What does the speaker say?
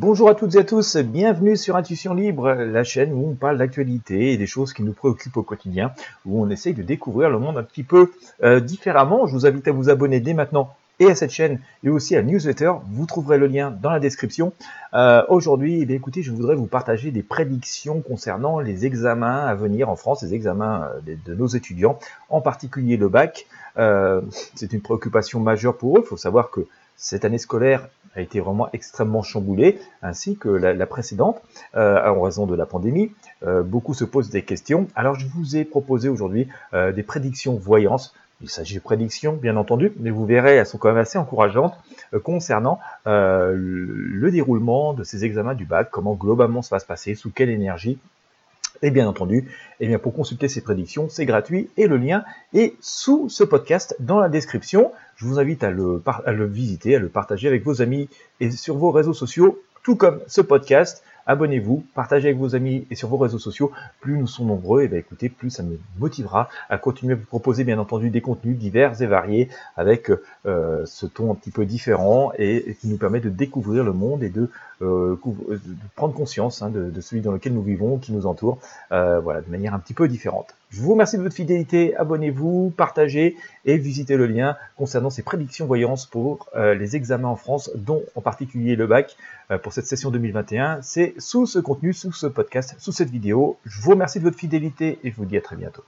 Bonjour à toutes et à tous, bienvenue sur Intuition Libre, la chaîne où on parle d'actualité et des choses qui nous préoccupent au quotidien, où on essaye de découvrir le monde un petit peu euh, différemment. Je vous invite à vous abonner dès maintenant et à cette chaîne et aussi à newsletter. Vous trouverez le lien dans la description. Euh, Aujourd'hui, eh écoutez, je voudrais vous partager des prédictions concernant les examens à venir en France, les examens euh, de, nos étudiants, en particulier le bac. C'est une préoccupation majeure pour eux. Il faut savoir que cette année scolaire a été vraiment extrêmement chamboulée, ainsi que la, précédente, euh, en raison de la pandémie. Euh, beaucoup se posent des questions. Alors je vous ai proposé aujourd'hui euh, des prédictions voyances. Il s'agit de prédictions, bien entendu, mais vous verrez, elles sont quand même assez encourageantes concernant le déroulement de ces examens du bac, comment globalement ça va se passer, sous quelle énergie. Et bien entendu, eh pour consulter ces prédictions, c'est gratuit et le lien est sous ce podcast dans la description. Je vous invite à le visiter, à le partager avec vos amis et sur vos réseaux sociaux, tout comme ce podcast abonnez-vous, partagez avec vos amis et sur vos réseaux sociaux. Plus nous sommes nombreux, et bien écoutez, plus ça me motivera à continuer à vous proposer bien entendu des contenus divers et variés avec euh, ce ton un petit peu différent et, qui nous permet de découvrir le monde et de, euh, de prendre conscience hein, de, celui dans lequel nous vivons, qui nous entoure, euh, voilà, de manière un petit peu différente. Je vous remercie de votre fidélité, abonnez-vous, partagez et visitez le lien concernant ces prédictions voyances pour euh, les examens en France, dont en particulier le bac euh, pour cette session 2021. C'est sous ce contenu, sous ce podcast, sous cette vidéo. Je vous remercie de votre fidélité et je vous dis à très bientôt.